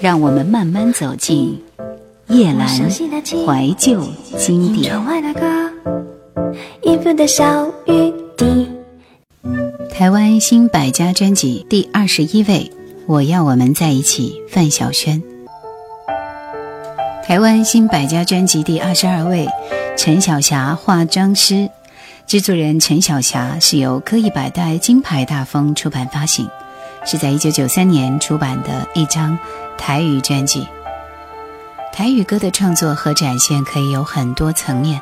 让我们慢慢走进夜阑怀旧经典。台湾新百家专辑第二十一位，我要我们在一起，范晓萱。台湾新百家专辑第二十二位，陈小霞化妆师，制作人陈小霞是由科艺百代金牌大风出版发行，是在一九九三年出版的一张台语专辑。台语歌的创作和展现可以有很多层面，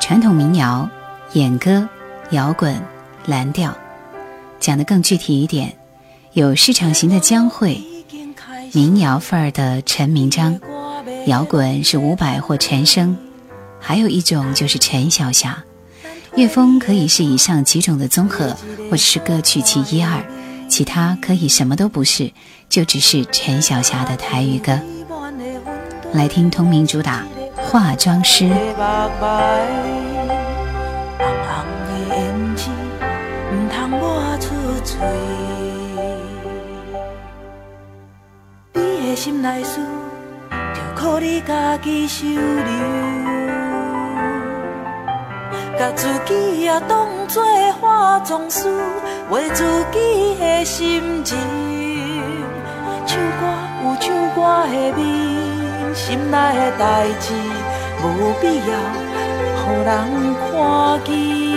传统民谣、演歌、摇滚、蓝调。讲得更具体一点，有市场型的江蕙，民谣范儿的陈明章，摇滚是伍佰或陈升，还有一种就是陈小霞。乐风可以是以上几种的综合，或者是各取其一二，其他可以什么都不是，就只是陈小霞的台语歌。来听同名主打《化妆师》。你的心内事，就靠你家己收留。甲自己也当作化妆师，为自己的心情。唱歌有唱歌的味，心内的代志无必要，互人看见。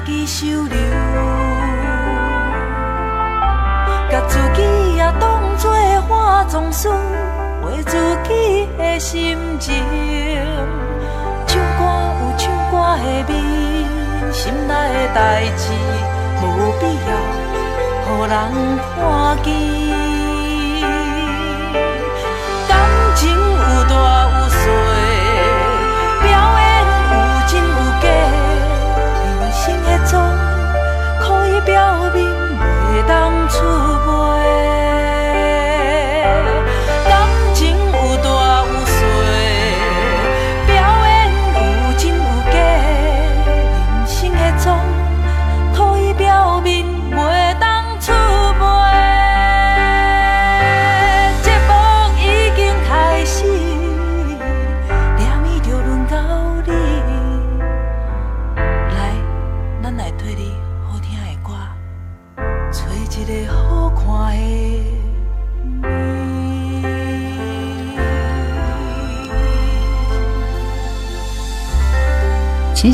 己收留，甲自己也当作化妆师，为自己的心情唱歌有唱歌的味，心内的代志无必要予人看见，感情有大。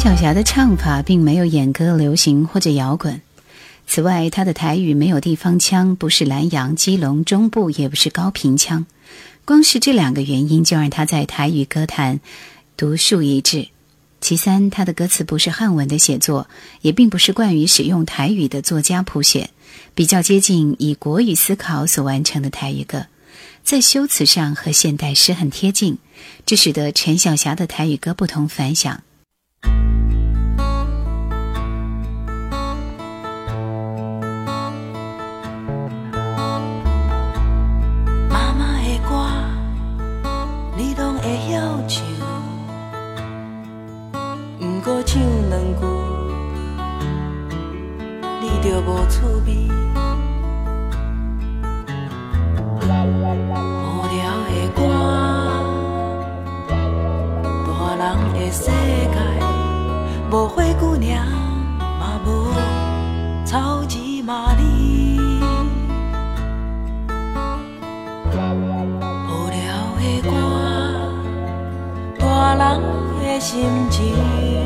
小霞的唱法并没有演歌、流行或者摇滚。此外，她的台语没有地方腔，不是南阳、基隆、中部，也不是高频腔。光是这两个原因，就让她在台语歌坛独树一帜。其三，她的歌词不是汉文的写作，也并不是惯于使用台语的作家谱写，比较接近以国语思考所完成的台语歌，在修辞上和现代诗很贴近，这使得陈小霞的台语歌不同凡响。唱无花姑娘，嘛无超级玛丽。无聊的歌，大人的心情。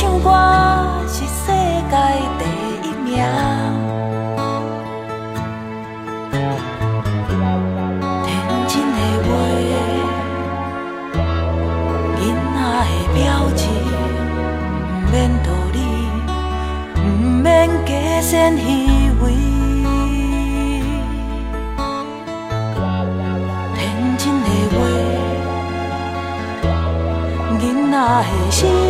唱歌是世界第一名。天真的话，囡仔的表情，毋免道理，毋免加先虚伪。天真的话，囡仔的心。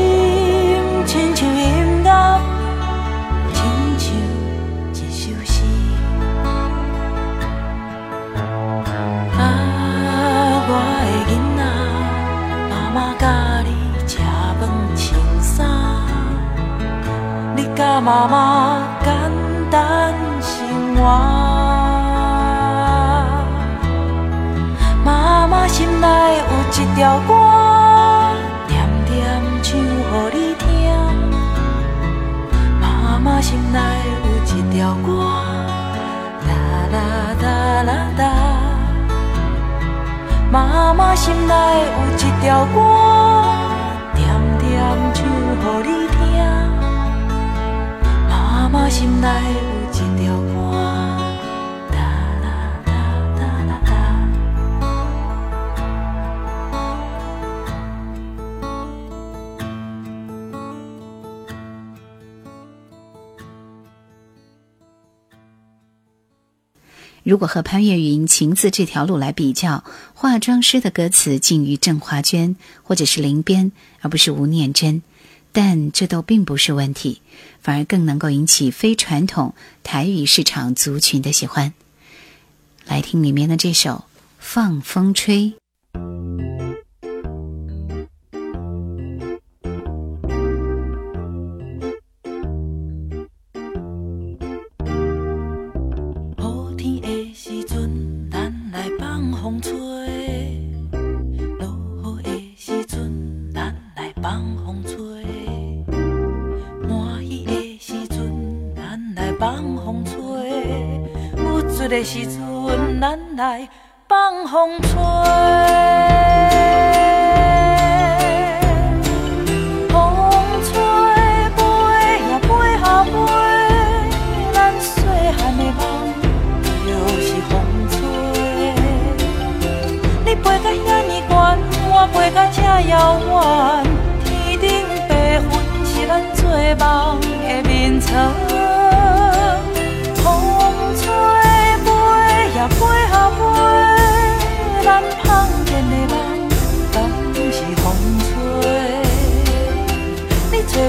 妈妈简单生活，妈妈心内有一条歌，点点唱予你听。妈妈心内有一条歌，啦啦啦啦啦。妈妈心内有一条歌，点点唱予你。妈心内有一，如果和潘越云情字这条路来比较，化妆师的歌词近于郑华娟或者是林边，而不是吴念真。但这都并不是问题，反而更能够引起非传统台语市场族群的喜欢。来听里面的这首《放风吹》。的时阵，咱来放风吹，风吹飞呀飞啊飞，咱细汉的梦就是风吹。你飞到遐尼远，我飞到这遥远，天顶白云是咱做梦的眠床。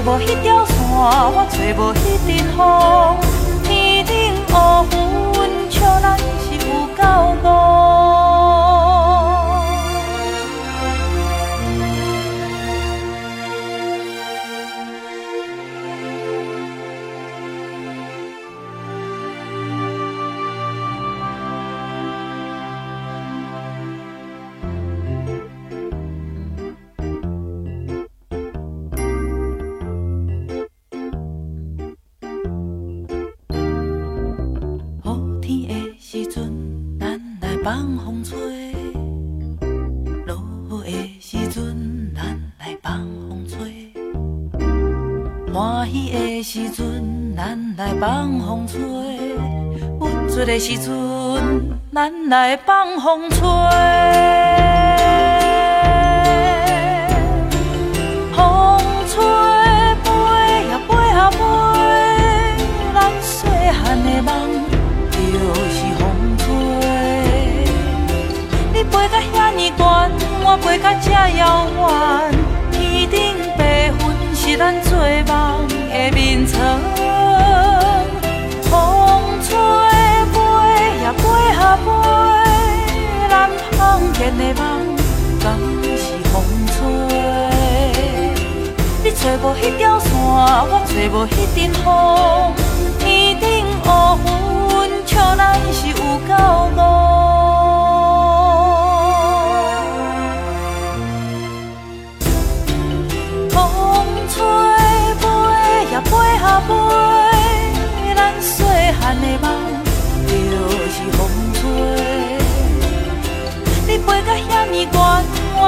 找无迄条线，我找无迄阵风，天顶乌云，笑咱是有够戆。时阵咱来放风吹欲做的时阵咱来放风吹。风吹飞呀飞呀飞咱细汉的梦就是风吹你飞到遐尼段我飞到这遥远眠床。风吹飞呀飞啊飞，咱梦见的梦敢是风吹？你找无迄条线，我找无迄阵风，天顶乌云，笑咱是有够戆。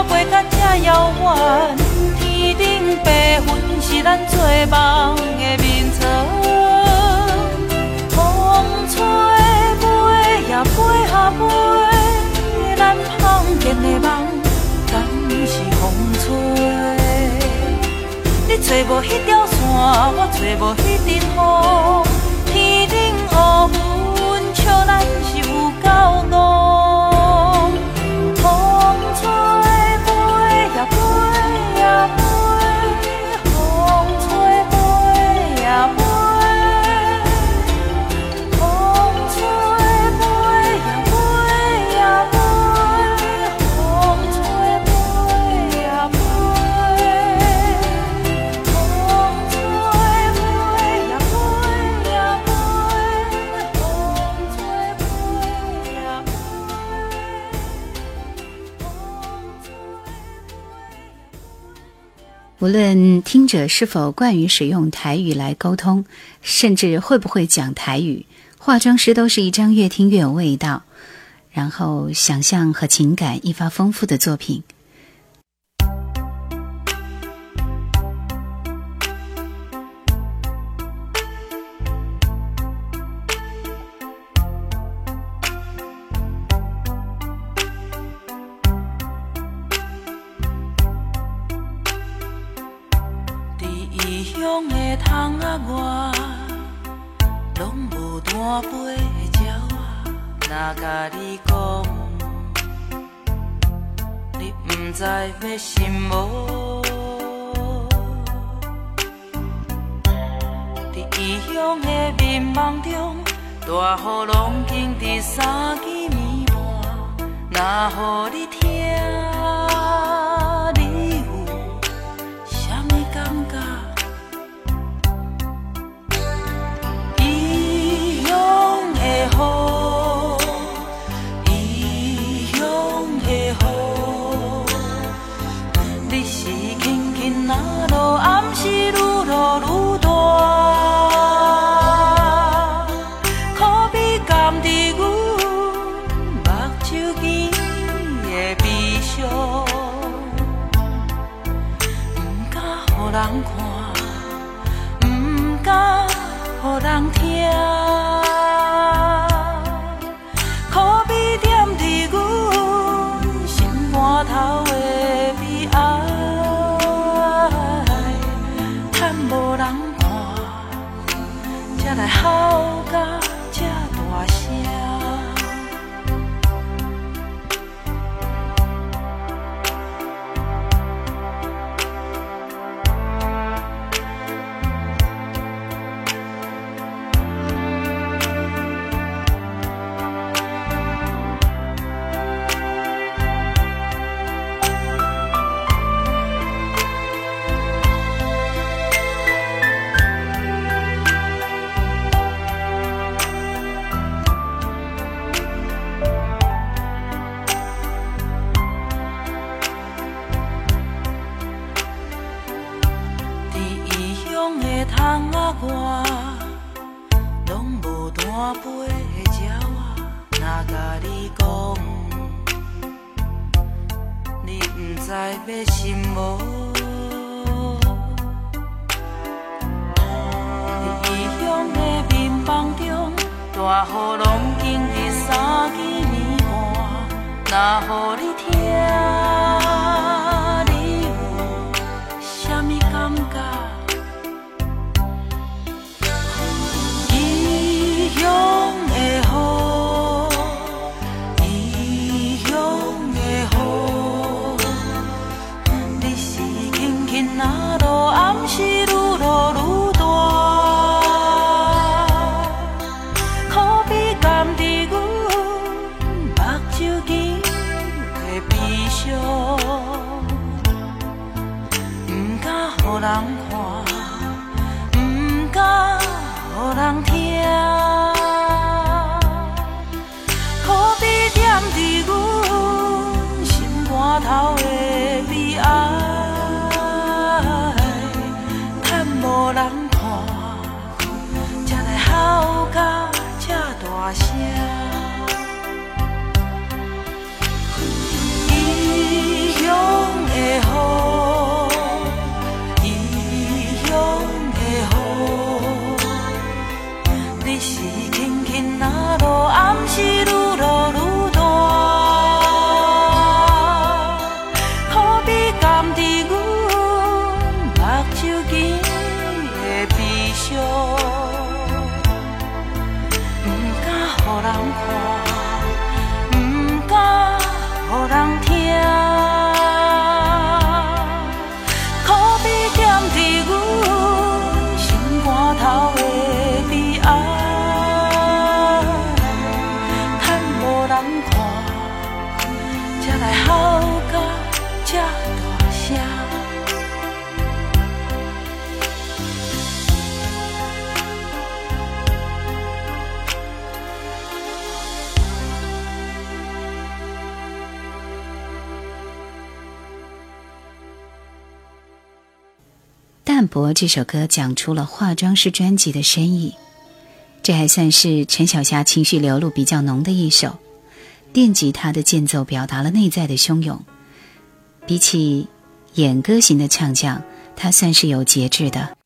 飞到这遥远，天顶白云是咱做梦的眠床。风吹飞呀飞呀飞，咱梦见的梦敢是风吹？你找无迄条线，我找无迄阵风，论听者是否惯于使用台语来沟通，甚至会不会讲台语，化妆师都是一张越听越有味道，然后想象和情感一发丰富的作品。窗啊外，拢无单飞的鸟啊，若甲你讲？你不知要心无？在异乡的迷梦中，大雨拢经伫三更暝半，若乎你博这首歌讲出了化妆师专辑的深意，这还算是陈小霞情绪流露比较浓的一首。电吉他的间奏表达了内在的汹涌，比起演歌型的唱将，他算是有节制的。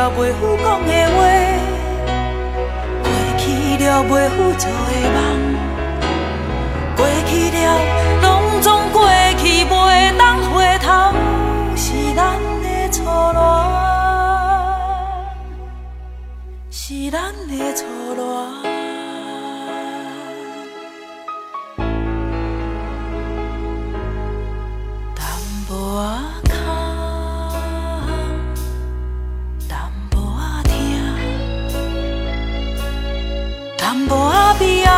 了袂赴讲的话，过去了袂赴做的梦，过去了拢总过去，袂当回头，是咱的错乱，是咱的错 Tambo Abia.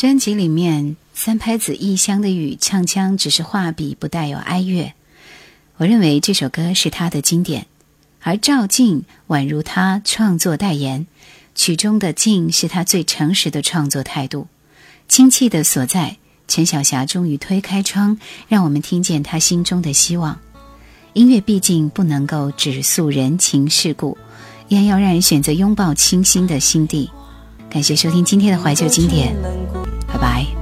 专辑里面，三拍子异乡的雨唱腔只是画笔，不带有哀乐。我认为这首歌是他的经典，而赵静宛如他创作代言，曲中的静是他最诚实的创作态度。亲切的所在，陈小霞终于推开窗，让我们听见他心中的希望。音乐毕竟不能够只诉人情世故，依然要让人选择拥抱清新的心地。感谢收听今天的怀旧经典。拜。